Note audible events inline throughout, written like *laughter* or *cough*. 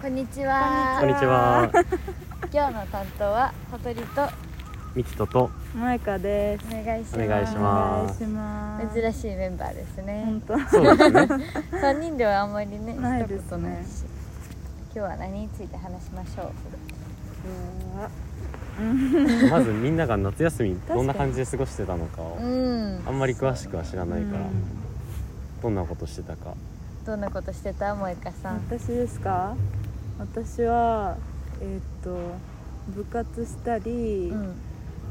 こんにちはこんにちは。*laughs* 今日の担当は小鳥とミキトとマイカです。お願いしますお願いしますお願いします。珍しいメンバーですね本当。そうですね。*laughs* 3人ではあんまりねないですね今日は何について話しましょう？まずみんなが夏休みどんな感じで過ごしてたのかをうんあんまり詳しくは知らないからうんどんなことしてたか。どんなことしてた？萌香さん私ですか？私はえーっと部活したり、うん。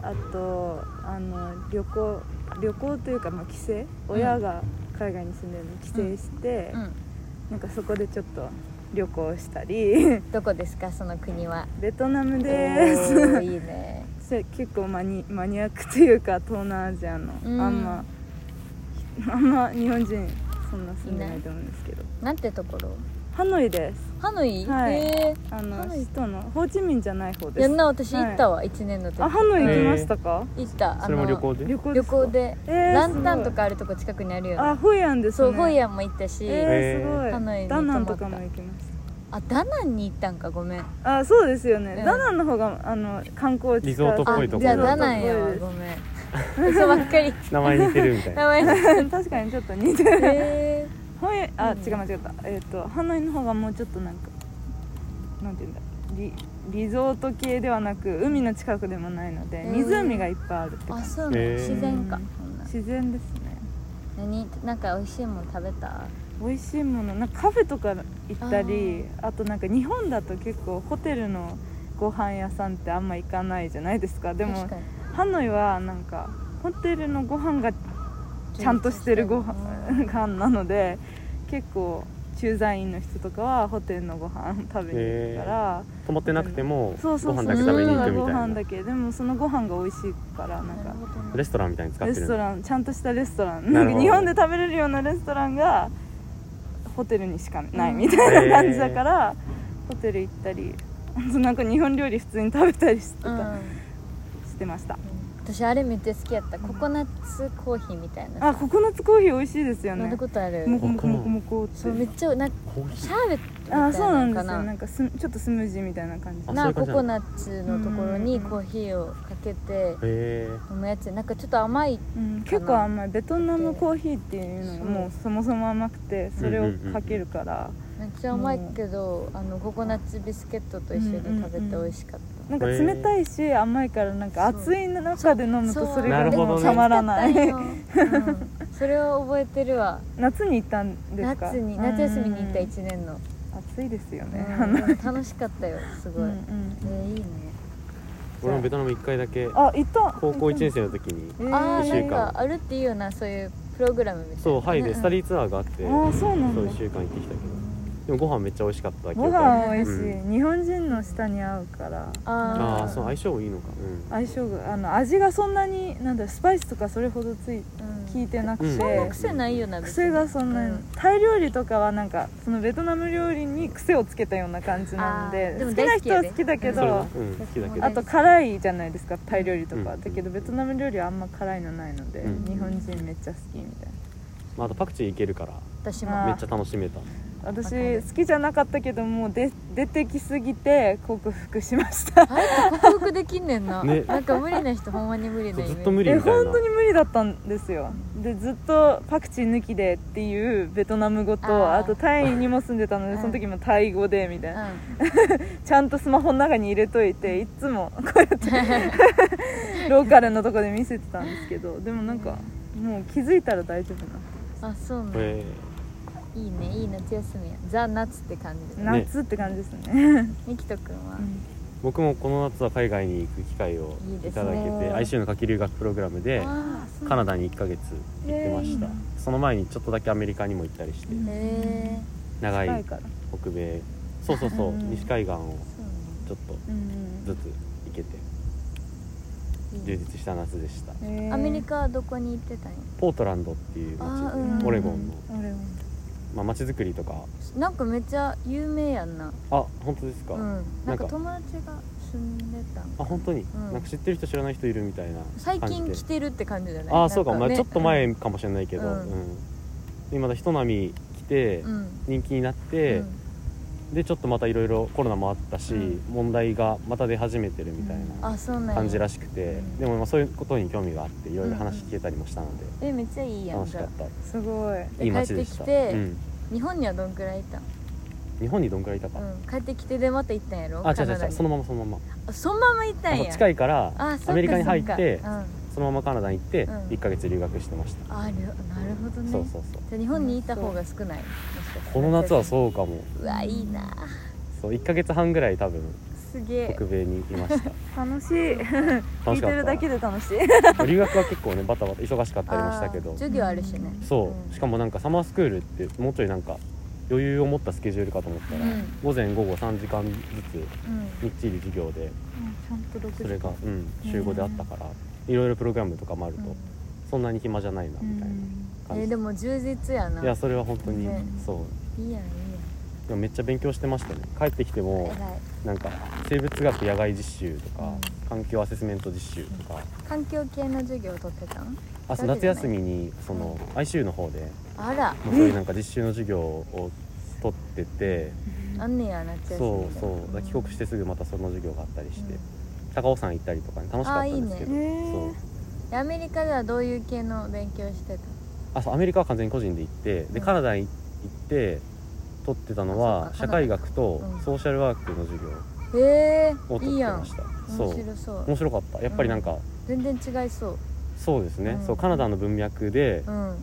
あとあの旅行旅行というかまあ帰省、親が海外に住んでるので帰省して、うん。なんかそこでちょっと旅行したり。*laughs* どこですかその国は？ベトナムです。いいね。*laughs* せ結構マニマニアックというか東南アジアの、うん。あんまあんま日本人そんな住んでないと思うんですけど。なんてところ？ハノイですハノイ、はい。へあのハノイ。首都のホーチミンじゃない方えです。やんな私行ったわ、一年の時。あハノイ行きましたか、行った。それも旅行で？旅旅行で。えーランタンとかあるとこ近くにあるよね。あホイアンですね。そうホイアンも行ったし、えー、すごい。ハノイにダナンとかも行きましあダナンに行ったんか？ごめん。たあそうですよね、うん。ダナンの方があの観光地リゾートっぽいところじゃあダナンやわ。ごめん。嘘ばっかり。*laughs* 名前似てるみたい名な。前 *laughs* 確かにちょっと似てる。えホイあ、うん。違う間違った。えっ、とハノイの方がもうちょっとなんかなんていうんだ。リリゾート系ではなく海の近くでもないので、うん。湖がいっぱいあるってー、感じ。あそうなの、自然か。自然ですね。何？なんか美味しいもの食べた？美味しいものなんかカフェとか行ったりあとなんか日本だと結構ホテルのご飯屋さんってあんま行かないじゃないですか。でもハノイはなんかホテルのご飯がちゃんとしてるご飯飯なので結構駐在員の人とかはホテルのご飯食べに行くから泊まってなくてもごそうそうそう飯だけ食べに行くみごたいな。飯だ。けでもそのご飯が美味しいからなんか。レストランみたいに使ってるレスト。ランちゃんとしたレストラン。なんか日本で食べれるようなレストランがホテルにしかないみたいな感じだから、ホテル行ったり *laughs* なんか日本料理普通に食べたりしてた、うん。してました私あれめっちゃ好きやった。ココナッツコーヒーみたいな。あココナッツコーヒー美味しいですよね。飲んだことある。もこもこも。こもこって。そうめっちゃなんかコーヒー。シャーベットみたいあそうなんですかなよなんかすちょっとスムージーみたいな感じ。あなココナッツのところにうんコーヒーをかけてへ飲むやつなんかちょっと甘いうん、結構甘い。ベトナムコーヒーっていうのがもうそもそも甘くてそれをかけるから、めっちゃ甘いけどあのココナッツビスケットと一緒に食べて美味しかった。なんか冷たいし甘いからなんか熱い中で飲むとそれがなるほどね。もうたまらない、それを覚えてるわ。夏に行ったんですか？夏に夏休みに行ったうん1年の暑いですよね、楽しかったよすごい。うんうん。えーいいね。俺もベトナム1回だけあ行った。高校1年生の時にえー。ああ一週間。なんかあるっていうようなそういうプログラムみたいな。そうはい。でスタディィツアーがあってあーそうなんだ。そう1週間行ってきたけどでもご飯めっちゃ美味しかった記ご飯美味しい、う日本人の舌に合うから。あああそう相性いいのか。うん。相性があの味がそんなになんだスパイスとかそれほどつい効いてなくて、うんそんな癖ないよな癖がそんなに、うん。タイ料理とかはなんかそのベトナム料理に癖をつけたような感じなのあでーでも好きな人は好きだけどうん。好きだけど。あと辛いじゃないですかタイ料理とか、うん。だけどベトナム料理はあんま辛いのないので、うん。日本人めっちゃ好きみたいな。まああとパクチーいけるから。私も。めっちゃ楽しめた私好きじゃなかったけどもうで出てきすぎて克服しました。あれ克服できんねんな、ね。なんか無理な人ほんまに無理なずっと無理えみたいな。本当に無理だったんですよ。でずっとパクチー抜きでっていうベトナム語とあとタイにも住んでたのうん。でその時もタイ語でみたいな。う *laughs* ちゃんとスマホの中に入れといていつもこうやって *laughs* ローカルのとこで見せてたんですけどでもなんかもう気づいたら大丈夫なんあそうね、えいいねいい夏休みや。ザ・夏って感じで、ね。夏って感じですね。みきとくんは、うん。僕もこの夏は海外に行く機会をいただけて ICU の夏季留学プログラムでカナダに1ヶ月行ってました。えーいいなその前にちょっとだけアメリカにも行ったりして。うんー。へえ長い北米。そうそうそう。うん。西海岸をちょっとうんずつ行けて。充実した夏でした。えー。アメリカはどこに行ってたんや？ポートランドっていう街うん。でオレゴンの。オレゴンまあ街づくりとか。なんかめっちゃ有名やんな。あ本当ですか。うん。なんか友達が住んでたん。あ本当に？うん。なんか知ってる人知らない人いるみたいな。最近来てるって感じじゃない？ああそうか。まあね。ちょっと前かもしれないけど。うん。うん。でまだ人波来てうん。人気になってうんでちょっとまたいろいろコロナもあったし、うん。問題がまた出始めてるみたいな感じらしくて、うん。でもまあそういうことに興味があっていろいろ話聞けたりもしたので、えめっちゃいいやん楽しかった。すごい。でいい街でした、帰ってきてうん、あ日本にはどんくらいいたん？日本にどんくらいいたか、うん。帰ってきてでまた行ったんやろ？あ違う違う違うそのままそのまま。あそのまま行ったんや。近いからアメリカに入ってそのままカナダに行ってうん。1ヶ月留学してました、うん、あるなるほどね。そうそうそう。じゃあ日本にいた方が少ないもしかしてこの夏はそうかも。うわいいな。そう1ヶ月半ぐらい多分すげえ。北米にいました。*laughs* 楽しい。聞楽しかっいてるだけで楽しい。た留学は結構ねバタバタ忙しかったりもしたけど。授業あるしね。そう、うん。しかもなんかサマースクールってもうちょいなんか余裕を持ったスケジュールかと思ったら、うん。午前午後3時間ずつうん。みっちり授業でちゃんと6時それが、うん、週5であったからいろいろプログラムとかもあると、そんなに暇じゃないなみたいな感じ、えーでも充実やな。いやそれは本当に、ね。そう。いいやんいいでもめっちゃ勉強してましたね。帰ってきてもなんか生物学野外実習とか、うん。環境アセスメント実習とか、環境系の授業を取ってたん？あ夏休みにその ICU の方であら。そういうなんか実習の授業を取ってて、あんねや夏休みそうでそう。帰国してすぐまたその授業があったりして、高尾山行ったりとか、ね、楽しかったんですけど。ね。そう。でアメリカではどういう系の勉強してたあそう。アメリカは完全に個人で行ってでうん。カナダに行って取ってたのは社会学とうん。ソーシャルワークの授業を取ってました。そう。面白そう。面白かった。やっぱりなんか、全然違いそう。そうですね、うん。そうカナダの文脈でうん。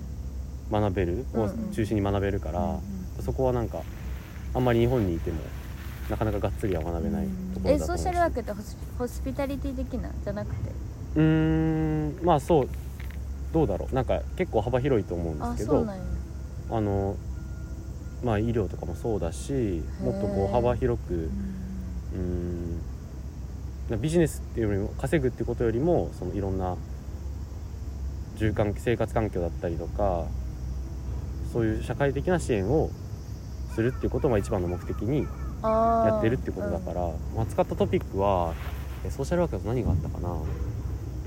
学べる、をうんうん。中心に学べるから、そこはなんかあんまり日本にいてもなかなかがっつりは学べないところえだと思うしソーシャルワークってホスホスピタリティ的なじゃなくて？うーんまあそうどうだろう。なんか結構幅広いと思うんであすけどあのまあ医療とかもそうだしもっとこう幅広くうーんビジネスっていうよりも稼ぐってことよりもそのいろんな住環生活環境だったりとかそういう社会的な支援をするっていうことが一番の目的にやってるってことだから、まあ、使ったトピックはえソーシャルワークだと何があったかな。うん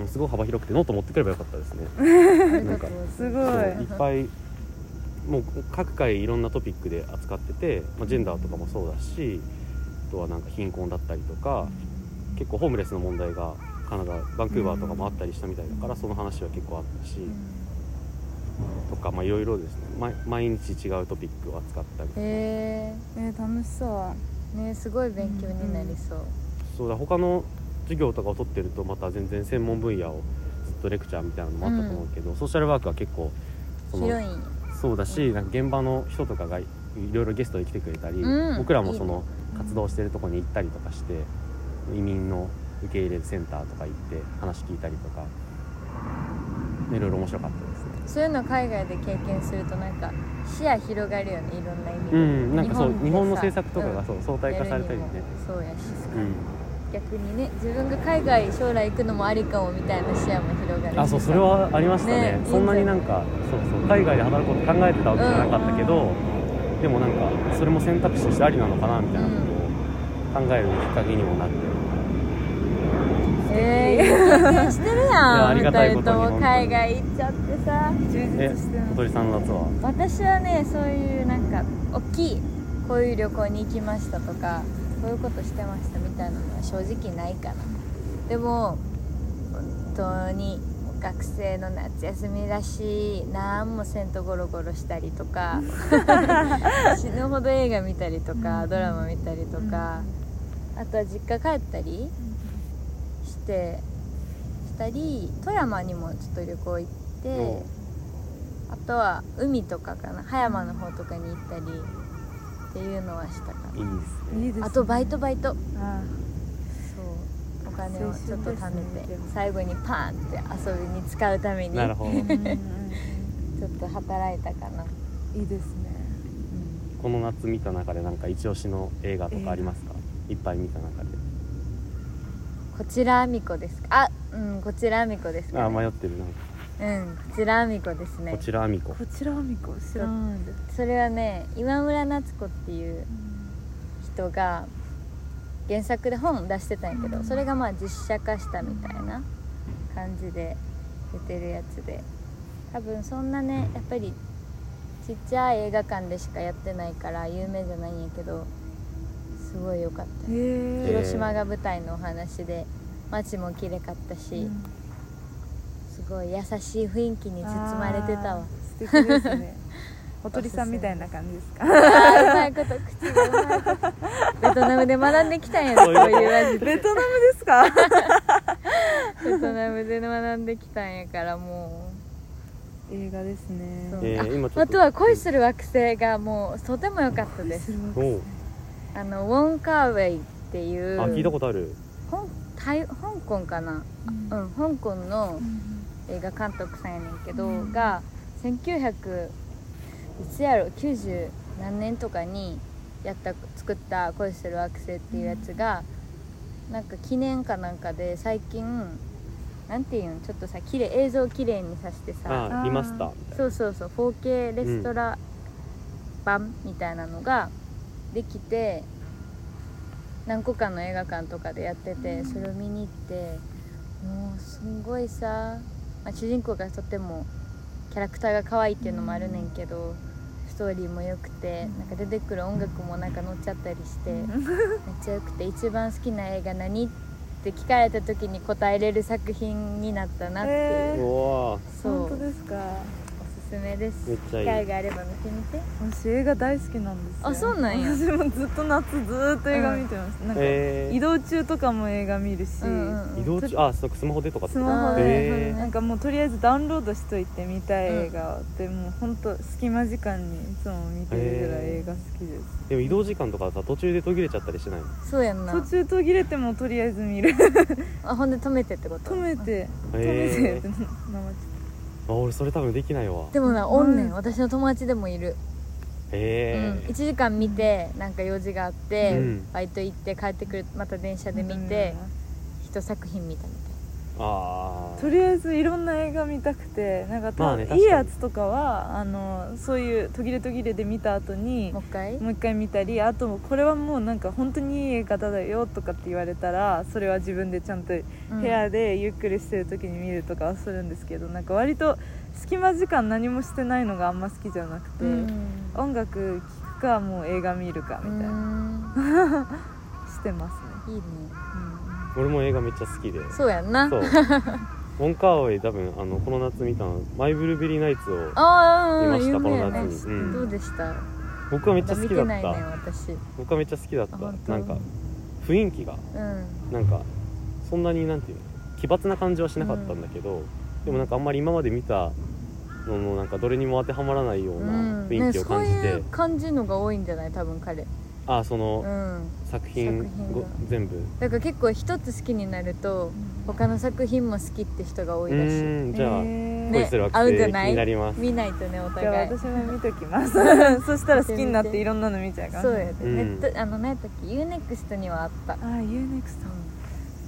すごい幅広くてノート持ってくればよかったですね。*laughs* うんなんかすごい。いっぱいもう各回いろんなトピックで扱ってて、まあ、ジェンダーとかもそうだしあとはなんか貧困だったりとか結構ホームレスの問題がカナダバンクーバーとかもあったりしたみたいだからその話は結構あったし、とかまあいろいろですね。毎毎日違うトピックを扱ったりへえー楽しそう。えねすごい勉強になりそう。そうだ。他の授業とかを取ってるとまた全然専門分野をずっとレクチャーみたいなのもあったと思うけど、ソーシャルワークは結構そのそうだし、なんか現場の人とかがいろいろゲストで来てくれたり、うん。僕らもその活動してるとこに行ったりとかして移民の受け入れセンターとか行って話聞いたりとかいろいろ面白かったそういうの海外で経験するとなんか視野広がるよねいろんな意味で。うんなんかそう日本の政策とかがそう相対化されたりね。そうやしうん。逆にね自分が海外将来行くのもありかもみたいな視野も広がる。しあそうそれはありましたね。ねそんなになんかそうそう海外で働くこと考えてたわけじゃなかったけど、でもなんかそれも選択肢としてありなのかなみたいなことを考えるきっかけにもなって、えー、経験してるいややん。ありがたい2ことに人とも海外行っちゃってさ。充え実してる小鳥さんの夏は私はねそういうなんか大きいこういう旅行に行きましたとかこういうことしてましたみたいなのは正直ないかな。でも本当に学生の夏休みらしい何もせんとゴロゴロしたりとか *laughs* 死ぬほど映画見たりとか、うんドラマ見たりとか、あとは実家帰ったりしてしたり富山にもちょっと旅行行って、あとは海とかかな。葉山の方とかに行ったりっていうのはしたかいいなですね。いいですね。あとバイトバイト。あそう。お金をちょっと貯めて、青春ですね最後にパーンって遊びに使うために。なるほど。ーうんうんうんちょっと働いたかな、いいですね。この夏見た中でなんか一押しの映画とかありますか、いっぱい見た中でこちらあみこですか？あうんこちらあみこですか、あね、迷ってるな。んかうんこちらあみこですね。こちらあみこ。こちらはみこ？知らないで？すそれはね今村夏子っていう人が原作で本出してたんやけどそれがまあ実写化したみたいな感じで出てるやつで。多分そんなねやっぱりちっちゃい映画館でしかやってないから有名じゃないんやけどすごい良かった。広島が舞台のお話で街も綺麗かったし、すごい優しい雰囲気に包まれてたわ。素敵ですね。おとりさんみたいな感じですか？あーうまいこと。口 *laughs* がベトナムで学んできたんやねこういう味ベトナムですか？*laughs* ベトナムで学んできたんやからも映画ですね。えー、今ちょっと。うあとは恋する惑星がもうとても良かったです。おうあのウォン・カーウェイっていうあ聞いたことある。香台香港かな？うん。うん香港の映画監督さんやねんけど、うん。が1900いつやろ？90何年とかにやった作った「恋する惑星」っていうやつが、なんか記念かなんかで最近なんていうん？ちょっとさ綺麗映像を綺麗にさせてさあマスターみたいそうそうそう 4K レストラ版みたいなのができて何個かの映画館とかでやっててそれを見に行ってもうすんごいさ、まあ、主人公がとてもキャラクターが可愛いっていうのもあるねんけどストーリーも良くてなんか出てくる音楽もなんか乗っちゃったりしてめっちゃ良くて一番好きな映画何って聞かれた時に答えれる作品になったなっていう、えなうわそう。本当ですか？おすすめです。めっちゃいい。機会があれば見てみて。私映画大好きなんですよ。あそうなんや。私もずっと夏ずーっと映画見てます、なんかえ移動中とかも映画見るし、うんうんうん。移動中あそうかスマホでとかってスマホで、へー。なんかもうとりあえずダウンロードしといて見たい映画。で、もう本当隙間時間にいつも見てるぐらい映画好きです、でも移動時間とかさ途中で途切れちゃったりしないの？そうやんな。途中途切れてもとりあえず見る。あほんで止めてってこと？止めて。止めてって生あ俺それ多分できないわ。でもなおんねうん。ん私の友達でもいる、へうん、1時間見てなんか用事があって、うん。バイト行って帰ってくるまた電車で見て一作品見たみたいとりあえずいろんな映画見たくてなんかまあねいいやつとかはあのそういう途切れ途切れで見た後にもう一回？もう一回見たりあとこれはもうなんか本当にいい映画だよとかって言われたらそれは自分でちゃんとうん。部屋でゆっくりしてる時に見るとかはするんですけどなんか割と隙間時間何もしてないのがあんま好きじゃなくて、うん。音楽聴くかもう映画見るかみたいな、うん。*laughs* してますね、いいね俺も映画めっちゃ好きで。そうやんな。そう。*laughs* ウォンカーウェイ多分あのこの夏見たのマイブルーベリーナイツを見ましたこの夏に。うん。どうでした？僕はめっちゃ好きだった。私。僕はめっちゃ好きだった。なんか雰囲気がうん。なんかそんなになんていうの奇抜な感じはしなかったんだけど、でもなんかあんまり今まで見たののなんかどれにも当てはまらないよううな雰囲気を感じて、そういう感じのが多いんじゃない？多分彼あそのうん。作品全部？だから結構一つ好きになると他の作品も好きって人が多ういらしい。じゃあ、えー。恋する惑合うん星気じゃないになります見ないとねおじゃあ互い私も見ときます。*laughs* そしたら好きになっていろんなの見ちゃうかもそうやで、うん。ネットあの何やったっけ？UNEXT にはあった。あ UNEXT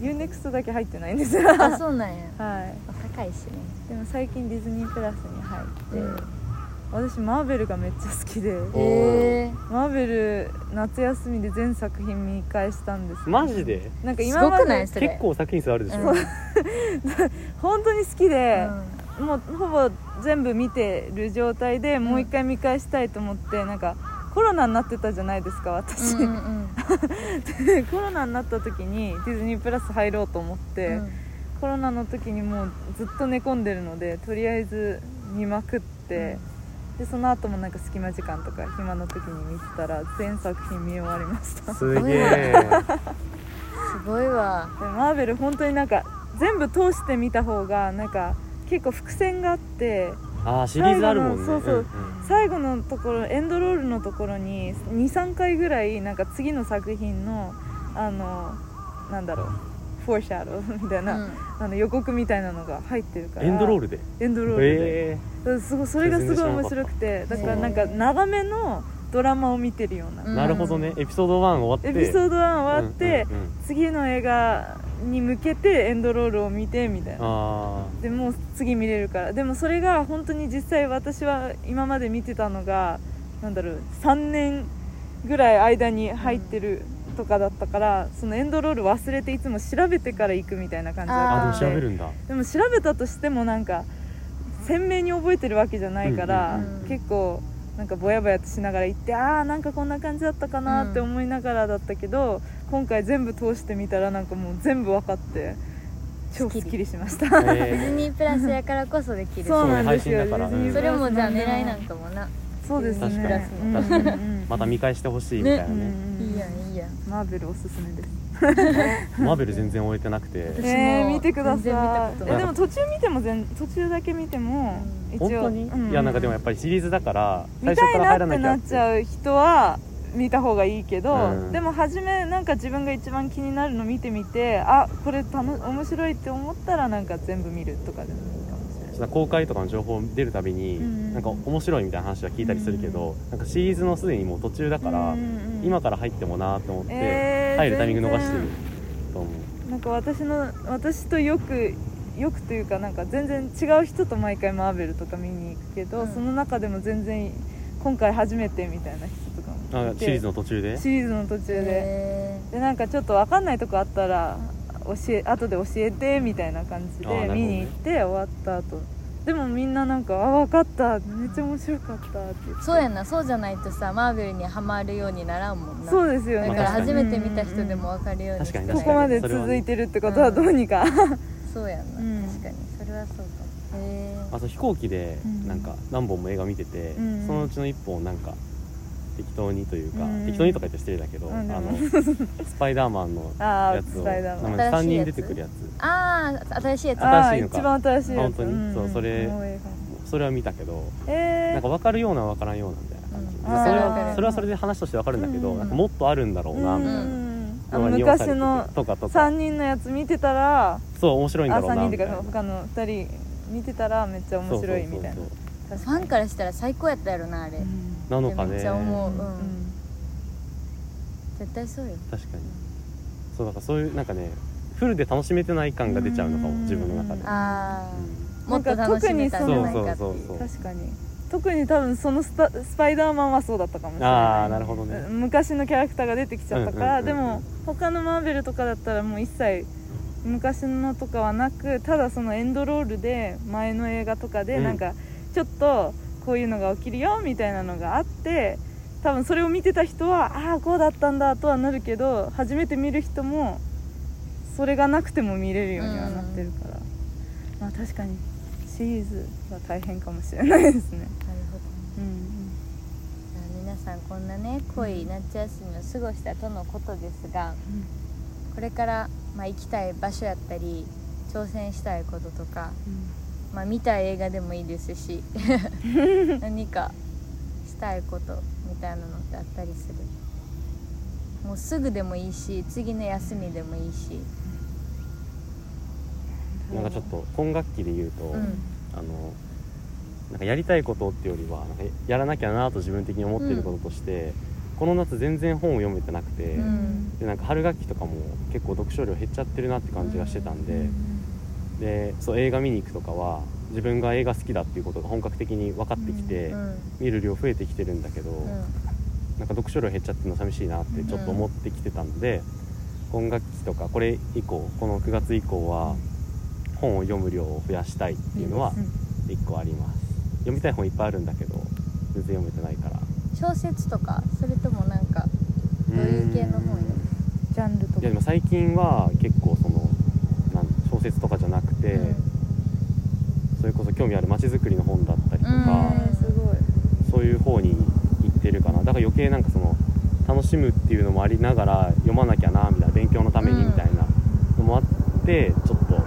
UNEXT だけ入ってないんです。よあそうなんや。*laughs* はい。高いしね。でも最近ディズニープラスに入って、うん私マーベルがめっちゃ好きで。マーベル夏休みで全作品見返したんですよ。マジで？なんか今まで結構作品数あるでしょ、うん。*laughs* 本当に好きで、うもうほぼ全部見てる状態でもう一回見返したいと思って、なんかコロナになってたじゃないですか私、んうんうん。*laughs* コロナになった時にディズニープラス入ろうと思って、うん。コロナの時にもうずっと寝込んでるのでとりあえず見まくって、でその後もなんか隙間時間とか暇の時に見てたら全作品見終わりました。ですげえ。*laughs* ごいわ。マーベル本当になんか全部通して見た方がなんか結構伏線があってああシリーズあるもんね。そうそう。うん最後のところエンドロールのところに23回ぐらいなんか次の作品のあのなんだろうフォーシャドみたいな、うんあの予告みたいなのが入ってるからエンドロールでエンドロールで、えうんすごそれがすごい面白くてだからなんか長めのドラマを見てるような、うんなるほどねエピソード1終わってエピソード1終わって、うんうんうん次の映画に向けてエンドロールを見てみたいなあでもう次見れるからでもそれが本当に実際私は今まで見てたのがなんだろう3年ぐらい間に入ってるとかだったから、そのエンドロール忘れていつも調べてから行くみたいな感じだああったのででも調べるんだ。でも調べたとしてもなんか鮮明に覚えてるわけじゃないから、うんうん結構なんかぼやぼやとしながら行ってああなんかこんな感じだったかなって思いながらだったけど、今回全部通してみたらなんかもう全部分かって超すっきりしました。ディズえニープラスやからこそできる。そうなんですよ。ディズニーそれもじゃあ狙いなんかもなそうですね。確かに。うん。確かに。うんうんーまた見返してほしいみたいなね。うんうん。いいやんいいやん。マーベルおすすめです。*laughs* マーベル全然終えてなくて。私もえー、見てください。えでも途中見ても全途中だけ見てもうん一応。本当に、うん。いやなんかでもやっぱりシリーズだから最見たい初から入らなって。ななきゃっちゃう人は見た方がいいけど、うん。でも初めなんか自分が一番気になるの見てみてあこれたの面白いって思ったらなんか全部見るとかでも公開とかの情報出るたびに、うんなんか面白いみたいな話は聞いたりするけど、なんかシリーズのすでにもう途中だから、うんうんうん。今から入ってもなーって思って、えー入るタイミング逃してる全と思う。然。なんか私の私とよくよくというかなんか全然違う人と毎回マーベルとか見に行くけど、うん。その中でも全然今回初めてみたいな人とかもシリーズの途中で？シリーズの途中で、へでなんかちょっと分かんないとこあったら教え後で教えてみたいな感じで見に行って終わった後。でもみんななんか「あ分かった。めっちゃ面白かった」って言って。ーそうやんな。そうじゃないとさマーベルにはまるようにならんもんな。そうですよね。だから初めて見た人でも分かるように。ここまで続いてるってことはどうにか、そうやんな、うん。確かに。それはそうかも。へえあと飛行機でうん。なんか何本も映画見てて、うん。そのうちの1本なんか適当にというか、うん。適当にとか言って失礼だけど、うん。あのスパイダーマンの *laughs* やつをスパイダーマン。なんか3人出てくるやつ。ああ新しいやつ。新しいのか。一番新しいやつ。本当に？んん。そうそれそれは見たけど、画えー、なんか分かるような分からんようなみたいな感じ、うん。でそれはそれはそれで話として分かるんだけど、うん。なんかもっとあるんだろうなみたいな、昔のとかとか。3人のやつ見てたらそう面白いんだあ3ろうな人っていうか他の2人見てたらめっちゃ面白いみたいな。そうそうそうファンからしたら最高やったやろなあれ、うんなのかね。めっちゃ思う。うん。絶対そうよ。確かに。そうだからそういうなんかねフルで楽しめてない感が出ちゃうのかもうん。自分の中で、ああ、うん。もっと楽しめたんじゃないかっていうそうそう。そう。確かに。特に多分そのスパスパイダーマンはそうだったかもしれない。ああなるほどね。昔のキャラクターが出てきちゃったから、うんうんうんうん。でも他のマーベルとかだったらもう一切昔のとかはなくただそのエンドロールで前の映画とかでうん。なんかちょっとこういうのが起きるよみたいなのがあって多分それを見てた人はああこうだったんだとはなるけど初めて見る人もそれがなくても見れるようにはなってるから、まあ確かにシリーズは大変かもしれないですね。なるほどうん皆さんこんなね濃い夏休みを過ごしたとのことですがこれから、まあ、行きたい場所やったり挑戦したいこととか、まあ、見たい映画でもいいですし *laughs* 何かしたいことみたいなのってあったりする。もうすぐでもいいし次の休みでもいいし。なんかちょっと今学期で言うと、うん。あのなんかやりたいことっていうよりはやらなきゃなと自分的に思ってることとして、この夏全然本を読めてなくて、うん。でなんか春学期とかも結構読書量減っちゃってるなって感じがしてたんで、でそう映画見に行くとかは自分が映画好きだっていうことが本格的に分かってきて、うん見る量増えてきてるんだけど、うん。なんか読書量減っちゃってるの寂しいなってちょっと思ってきてたんで、今学期とかこれ以降この9月以降は本を読む量を増やしたいっていうのは1個あります。読みたい本いっぱいあるんだけど全然読めてないから。小説とかそれともなんかどういう系の本よ？ジャンルとか。いやでも最近は結構その小説とかじゃなくて、うん。それこそ興味ある街づくりの本だったりとか、そういう方に行ってるかな。だから余計なんかその楽しむっていうのもありながら読まなきゃなみたいな勉強のためにみたいなのもあってちょっとこ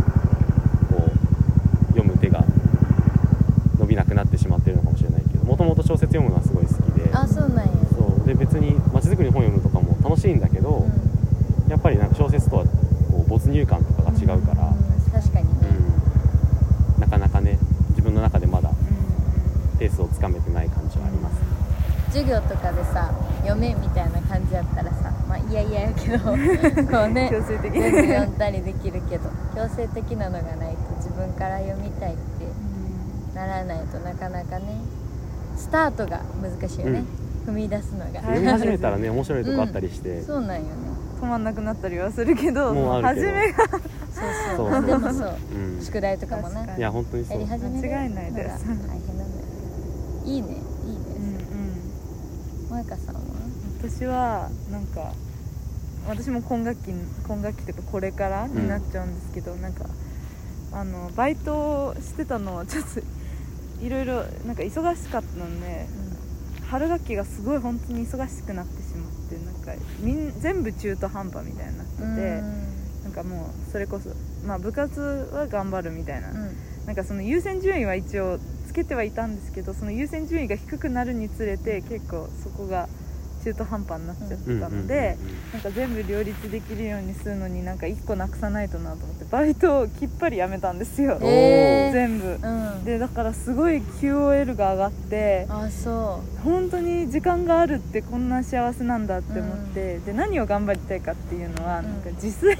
う読む手が伸びなくなってしまってるのかもしれないけどもともと小説読むのはすごい好きであそうなんや。そう。で別に街づくりの本読むとかも楽しいんだけど、やっぱりなんか小説とはこう没入感とかが違うから、うん確かにね、うんなかなかね自分の中でまだペースをつかめてない感じはあります授業とかでさ読めみたいな感じやったらさまあいやいややけど *laughs* こうね強制的読んだりできるけど強制的なのがないと自分から読みたいってならないとなかなかねスタートが難しいよね、踏み出すのが、はい。読み始めたらね面白いとこあったりして、そうなんよね。止まんなくなったりはするけどもうあるけど。初めがそうそう。そう何でもそう。うん。宿題とかもな確かに。いや本当にそう。やり始める間違いないです。のが大変なのよいいね中さんは私はなんか私も今学期今学期というかこれからになっちゃうんですけど、なんかあのバイトしてたのはちょっといろいろなんか忙しかったので春学期がすごい本当に忙しくなってしまってなんかみん全部中途半端みたいになってて、なんかもうそれこそ、まあ、部活は頑張るみたいな、うん。なんかその優先順位は一応つけてはいたんですけどその優先順位が低くなるにつれて結構そこが中途半端になっちゃってたので、なんか全部両立できるようにするのになんか1個なくさないとなと思ってバイトをきっぱりやめたんですよ、えー。全部。うん。でだからすごい QOL が上がってあそ本当に時間があるってこんな幸せなんだって思って、で何を頑張りたいかっていうのは、うん。なんか自炊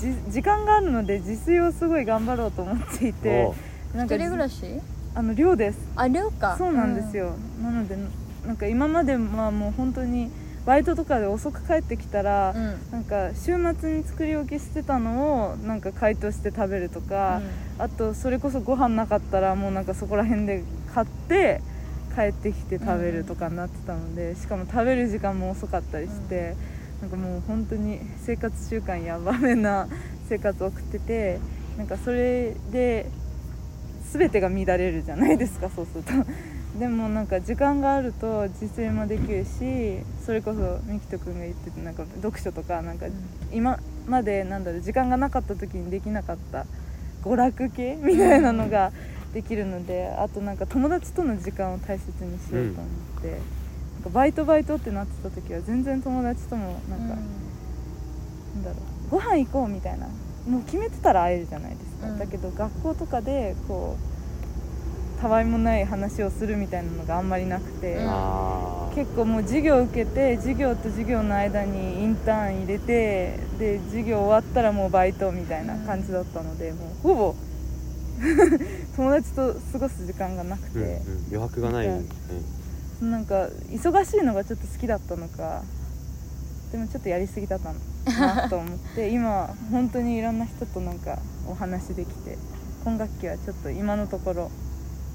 じ時間があるので自炊をすごい頑張ろうと思っていてうなんか一人暮らし？あの寮です。あ寮か。そうなんですよ、なのでなんか今まではもう本当にバイトとかで遅く帰ってきたら、うん、うんなんか週末に作り置きしてたのをなんか解凍して食べるとか、あとそれこそご飯なかったらもうなんかそこら辺で買って帰ってきて食べるとかになってたので、しかも食べる時間も遅かったりして、なんかもう本当に生活習慣やばめな生活を送っててなんかそれで全てが乱れるじゃないですかそうすると。でもなんか時間があると自炊もできるしそれこそみきとくんが言っててなんか読書とかなんか今までなんだろう時間がなかった時にできなかった娯楽系みたいなのができるのであとなんか友達との時間を大切にしようと思って、なんかバイトバイトってなってた時は全然友達ともなんか、なんだろうご飯行こうみたいなもう決めてたら会えるじゃないですか、うん。だけど学校とかでこうたわいもない話をするみたいなのがあんまりなくて、結構もう授業受けて授業と授業の間にインターン入れてで授業終わったらもうバイトみたいな感じだったので、もうほぼ *laughs* 友達と過ごす時間がなくて、うんうん。余白がない、なんうんなんか忙しいのがちょっと好きだったのかでもちょっとやりすぎだったなと思って今本当にいろんな人となんかお話できて今学期はちょっと今のところ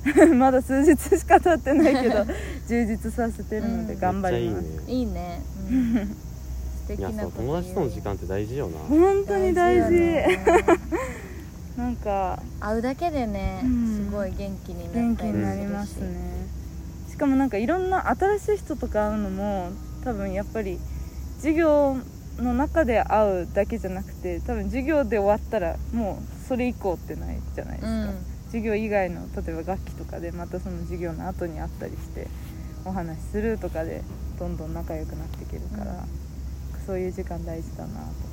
*laughs* まだ数日しか経ってないけど *laughs* 充実させてるのでうん。頑張ります、めっちゃいいね。いいね、うん、素敵なこと友達との時間って大事よな。本当に大事。よね。*laughs* なんか会うだけでね、うんすごい元気にな元気になりますね。しかもなんかいろんな新しい人とか会うのも多分やっぱり授業の中で会うだけじゃなくて多分授業で終わったらもうそれ以降ってないじゃないですか、うん。授業以外の例えば楽器とかでまたその授業の後に会ったりしてお話しするとかでどんどん仲良くなっていけるから、うん。そういう時間大事だなと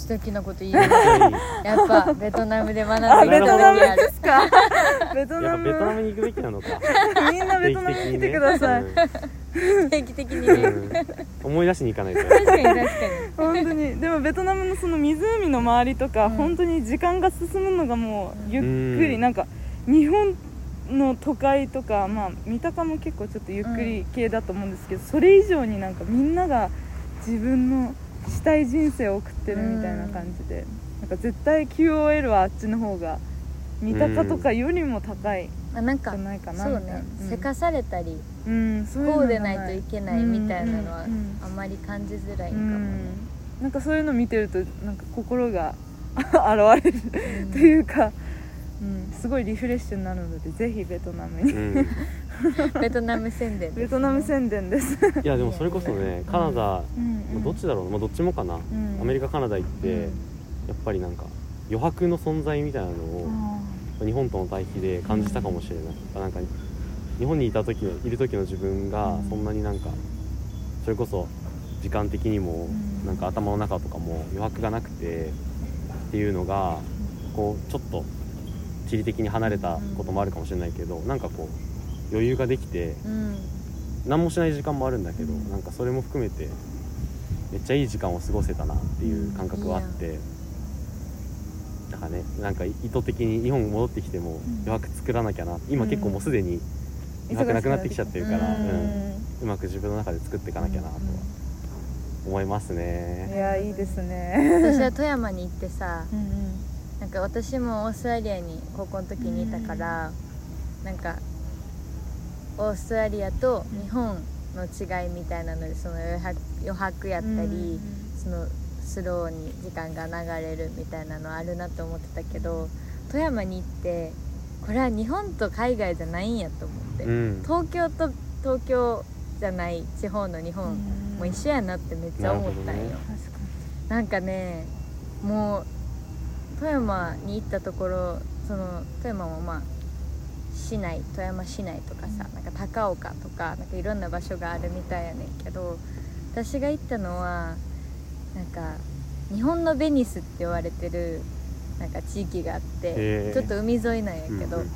素敵なこと言いいやっぱベトナムで学んであいたベトナム。ですか。ベ *laughs* トやナムっぱベトナムに行くべきなのか。みんなベトナム来てください、定期的にね、うん。うん。思い出しに行かないと。確かに確かに。本当に。でもベトナムのその湖の周りとか、うん。本当に時間が進むのがもうゆっくり、うん。なんか日本の都会とかまあ三鷹も結構ちょっとゆっくり系だと思うんですけど、それ以上になんかみんなが自分のしたい人生を送ってるみたいな感じで、なんか絶対 QOL はあっちの方が三鷹とかよりも高い。ん。あなんかじゃないかな。そうね、うん。せかされたりうん、そうこがうでないといけないみたいなのはあまり感じづらいかうもね、ん。なんかそういうの見てるとなんか心が *laughs* 現れるうんというか、うん、すごいリフレッシュになるのでぜひベトナムに、うん *laughs* ベトナム宣伝です。ねベトナム宣伝です、いやでもそれこそねカナダ、うん。どっちだろうな、まあ、どっちもかな、ん。アメリカカナダ行って、やっぱりなんか余白の存在みたいなのを、日本との対比で感じたかもしれない、なんか日本にいた時のいる時の自分がうん。そんなになんかそれこそ時間的にもうん。なんか頭の中とかも余白がなくてっていうのがこうちょっと地理的に離れたこともあるかもしれないけどなんかこう余裕ができてうん。何もしない時間もあるんだけどなんかそれも含めてめっちゃいい時間を過ごせたなっていう感覚はあって。だからねなんか意図的に日本戻ってきても余白作らなきゃな。今結構もうすでに余白なくなってきちゃってるから、ううん。んうまく自分の中で作っていかなきゃなとは思いますいねやいいですね。私は富山に行ってさうんうん。なんか私もオーストラリアに高校の時にいたから、なんかオーストラリアと日本の違いみたいなのでその余白やったり、そのスローに時間が流れるみたいなのあるなと思ってたけど富山に行ってこれは日本と海外じゃないんやと思って、うん。東京と東京じゃない地方の日本も一緒やなってめっちゃ思ったんよ、なんかねもう富山に行ったところその富山もまあ市内富山市内とかさなんか高岡とかなんかいろんな場所があるみたいやねんけど私が行ったのはなんか日本のベニスって言われてるなんか地域があってちょっと海沿いなんやけど、うんうん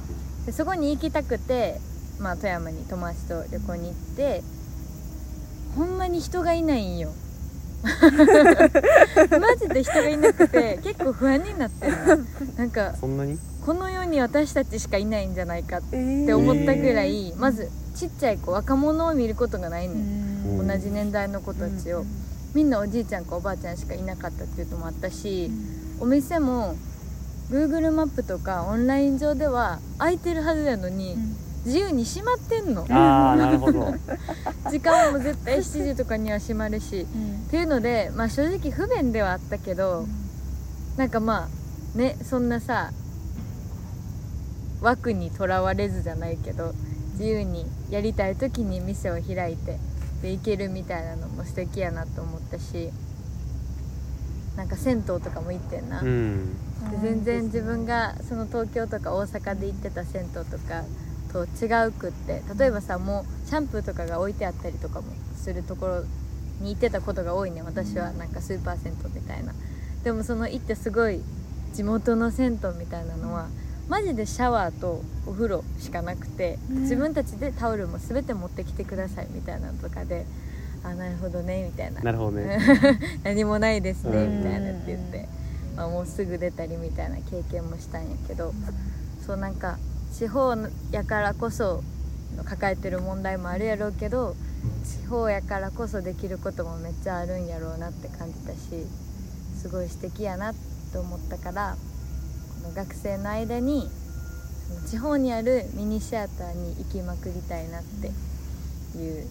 でそこに行きたくて、まあ、富山に友達と旅行に行ってほんまに人がいないんよ。*laughs* マジで人がいなくて結構不安になってるの。なんかそんなに？この世に私たちしかいないんじゃないかっにて思ったぐらい、まずちっちゃい子若者を見ることがないねん、うん。同じ年代の子たちを、みんなおじいちゃんかおばあちゃんしかいなかったっていうのもあったし、お店も Google マップとかオンライン上では空いてるはずやのに、自由に閉まってんの。ああなるほど。*laughs* 時間も絶対7時とかには閉まるし。っていうので、まあ、正直不便ではあったけど、なんかまあねそんなさ枠にとらわれずじゃないけど自由にやりたい時に店を開いてで行けるみたいなのも素敵やなと思ったしなんか銭湯とかも行ってんな、うん。で全然自分がその東京とか大阪で行ってた銭湯とかと違うくって例えばさもうシャンプーとかが置いてあったりとかもするところに行ってたことが多いね。私はなんかスーパー銭湯みたいな。でもその行ってすごい地元の銭湯みたいなのはマジでシャワーとお風呂しかなくて、うん自分たちでタオルも全て持ってきてくださいみたいなのとかであなるほどねみたいな。なるほどね。*laughs* 何もないですねうん。みたいなって言って、まあ、もうすぐ出たりみたいな経験もしたんやけどそうなんか地方やからこそ抱えてる問題もあるやろうけど地方やからこそできることもめっちゃあるんやろうなって感じたしすごい素敵やなって思ったからこの学生の間にその地方にあるミニシアターに行きまくりたいなっていう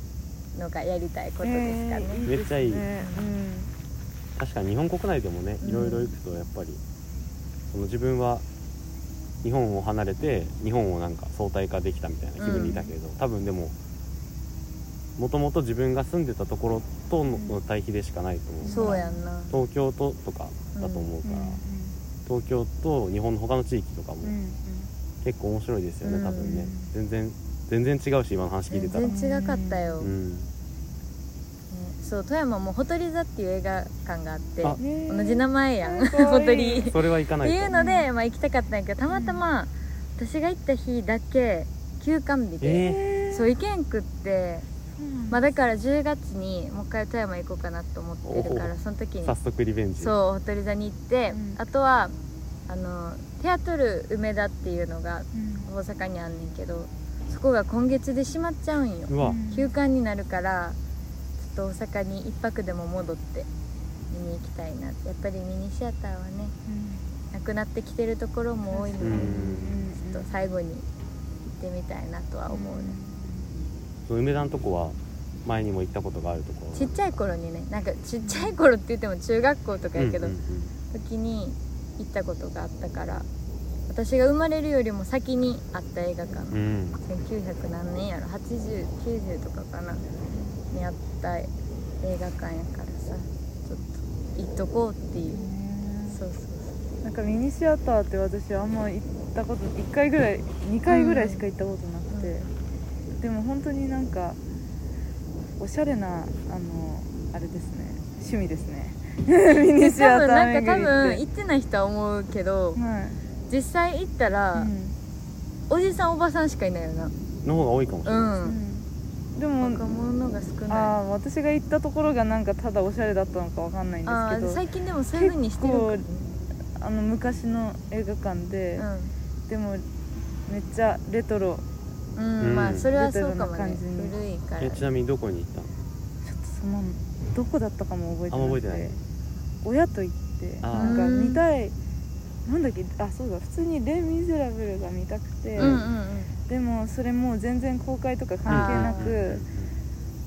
のがやりたいことですかね。えーめっちゃいい。ですね確かに日本国内でもねうんいろいろ行くとやっぱりその自分は日本を離れて日本をなんか相対化できたみたいな気分にいたけれど、多分でももともと自分が住んでたところとの対比でしかないと思うからそうやんな。東京ととかだと思うから、東京と日本の他の地域とかも結構面白いですよね、うん多分ね。全然全然違うし今の話聞いてたら。全然違かったよ、ねうん。そう富山もほとり座っていう映画館があって同じ名前やん。ほとりっそれは行かないと。ていうので、まあ、行きたかったんやけどたまたま私が行った日だけ休館日で、ええそう行けんくって、うんまあ、だから10月にもう一回富山行こうかなと思ってるからおその時に。早速リベンジ。そうほとり座に行って、うん。あとはあのテアトル梅田っていうのがうん。大阪にあんねんけどそこが今月で閉まっちゃうんよ。休館になるからちょっと大阪に一泊でも戻って見に行きたいな。やっぱりミニシアターはねなくなってきてるところも多いので、うん。ちょっと最後に行ってみたいなとは思う。ね、梅田のとこは前にも行ったことがあるところ。ちっちゃい頃にねなんかちっちゃい頃って言っても中学校とかやけど、うんうん時に行ったことがあったから私が生まれるよりも先にあった映画館、うん。うん1900何年やろ？8090とかかなにあった映画館やからさちょっと行っとこうっていう。そうそうそなんかミニシアターって私あんま行ったこと1回ぐらい2回ぐらいしか行ったことなくて、でも本当になんかおしゃれなあのあれですね。趣味ですね。*laughs* ミうでニシアター多分なんか多分行ってない人は思うけどはい。実際行ったら、うん。おじさんおばさんしかいないよな。の方が多いかもしれうない、うん。でも若者が少あない。あ私が行ったところがなんかただおしゃれだったのかわかんないんですけど最近でもそういう風にしてるあの昔の映画館で、うん。でもめっちゃレトロうん、うん。まあそれはそうかもね。古いから。えちなみにどこに行ったの？ちょっとそのどこだったかも覚えてあんなくて。ま覚えてない親と行ってなんか見たい。なんだっけ？あそうだ。普通に「レ・ミゼラブル」が見たくて、うんうんうん。でもそれもう全然公開とか関係なく。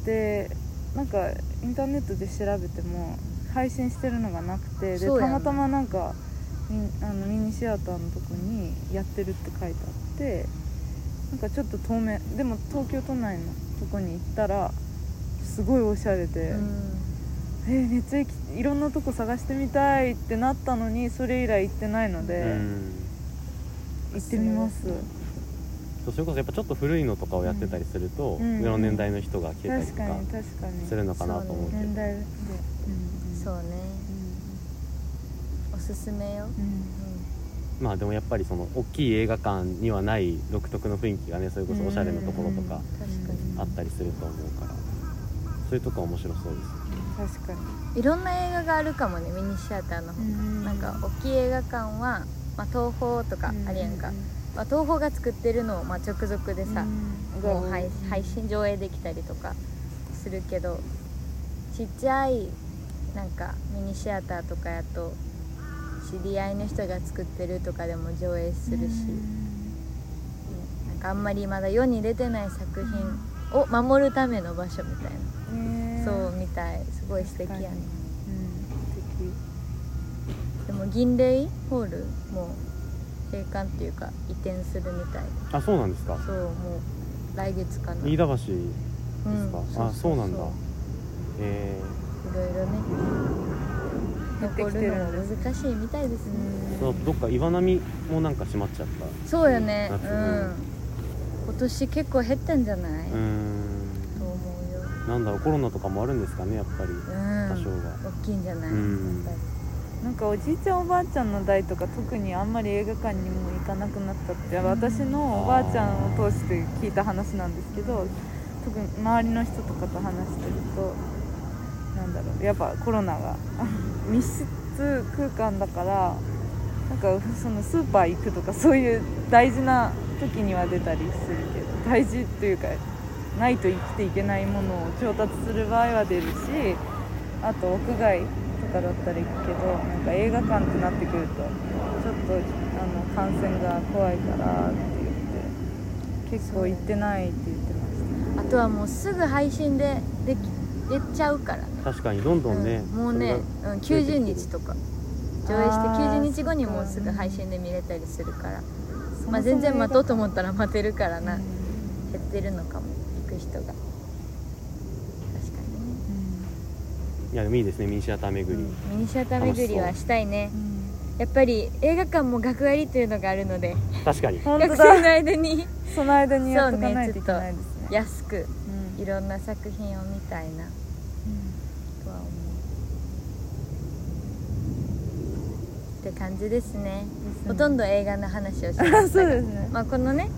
でなんかインターネットで調べても配信してるのがなくて。でたまたまなんかあのミニシアターのとこにやってるって書いてあってなんかちょっと遠目でも東京都内のとこに行ったらすごいおしゃれで、うん。えーめっちゃ行きいろんなとこ探してみたいってなったのにそれ以来行ってないので、うん。行ってみます。それこそやっぱちょっと古いのとかをやってたりすると、うん上の年代の人が来てたりとかするのかなと思うけど。年代で、うんそうね。うおすすめよ、んうんまあでもやっぱりその大きい映画館にはない独特の雰囲気がねそれこそおしゃれなところとか確かに。あったりすると思うから。そういうとこは面白そうです確かいろんな映画があるかもねミニシアターの方、になんか大きい映画館は、まあ、東宝とかあるやんか、まあ、東宝が作ってるのを、まあ、直属でさ、もう配配信上映できたりとかするけどちっちゃいなんかミニシアターとかやと知り合いの人が作ってるとかでも上映するし、なんかあんまりまだ世に出てない作品を守るための場所みたいな、そうみたい。すごい素敵やね。でも銀霊ホールもう閉館っていうか移転するみたい。であそうなんですか。そうもう来月かな。飯田橋ですうん。か、あそうなんだ。えいろいろね残るのも難しいみたいですね。ー、そうどっか岩波もなんか閉まっちゃった。そうよね。夏。うん。今年結構減ったんじゃない、うーん。と思うよ。なんだろうコロナとかもあるんですかねやっぱり。うん。多少は。大きいんじゃない、うん。やっぱなんかおじいちゃんおばあちゃんの代とか特にあんまり映画館にも行かなくなったって私のおばあちゃんを通して聞いた話なんですけど特に周りの人とかと話してるとなんだろうやっぱコロナが。*laughs* 密室空間だからなんかそのスーパー行くとかそういう大事な時には出たりするけど大事というかないと生きていけないものを調達する場合は出るしあと屋外とかだったら行くけどなんか映画館ってなってくるとちょっとあの感染が怖いからって言って結構行ってないって言ってましあとはもうすぐ配信ででき出ちゃうからね。確かにどんどんね、うんもうね、うん、90日とか。上映してあー90日後にもうすぐ配信で見れたりするから、たまあ、全然待とうと思ったら待てるからな、うん。減ってるのかも行く人が。確かにね、いやでもいいですねミニシアター巡り、うんミニシアター巡りはしたいね。う。んやっぱり映画館も学割というのがあるので。確かに。本当だ。学生の間に。その間にやっとかないといけないですね。安く。うんいろんな作品を見たいな。とは思う。って感じですね。ほとんど映画の話をしましたがそうですね。まあ、このね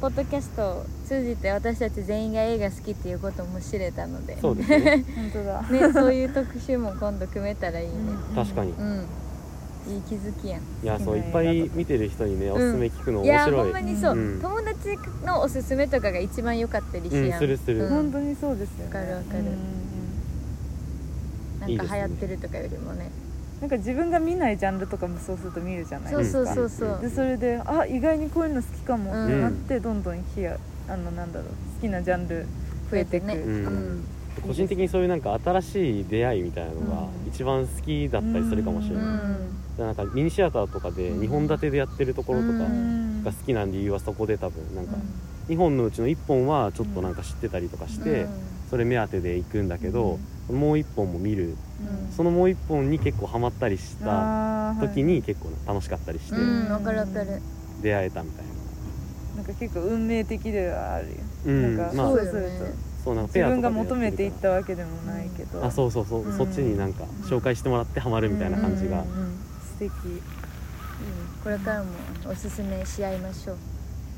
ポッドキャストを通じて私たち全員が映画好きっていうことも知れたので。そうですね。*laughs* 本当だ。ね、そういう特集も今度組めたらいいね。確かに。うんいい気づきやん。いやそういっぱい見てる人にね、ん。おすすめ聞くのいや面白い。ほんまにそう、うん。友達のおすすめとかが一番良かったりしやん、うんするする。うん。本当にそうですよね。わかるわかる。うんうんなんか流行ってるとかよりもね。なんか自分が見ないジャンルとかもそうすると見るじゃないそうですか。そうそうそうでそれであ意外にこういうの好きかも。ってうんなって、どんどん火やあのなんだろう好きなジャンル増えていく、ね、うん。うん個人的にそういうなんか新しい出会いみたいなのがうん。一番好きだったりするかもしれない、うん。なんかミニシアターとかで2本立てでやってるところとかうん。が好きな理由はそこで多分なんか2本のうちの1本はちょっとなんか知ってたりとかして、それ目当てで行くんだけど、もう1本も見る。うん。そのもう1本に結構ハマったりした時に結構楽しかったりして出会えたみたいな、なんか結構運命的ではあるよ、うん。なんかまあ。そうすねそうなんか自分が求めていったわけでもないけど、あそうそうそう、うん。そっちになんか紹介してもらってハマるみたいな感じが、うんうんうん素敵。これからもおすすめし合いましょう。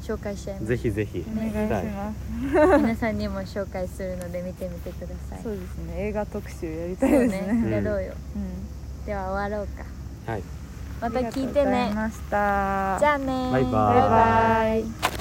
紹介し合いましょう。ぜひぜひ。お願いします、皆さんにも紹介するので見てみてください。そうですね。映画特集やりたいですね。ね。やろうよ、うん。では終わろうか。はい。また聞いてね。じゃあねバイバイ。バイバイ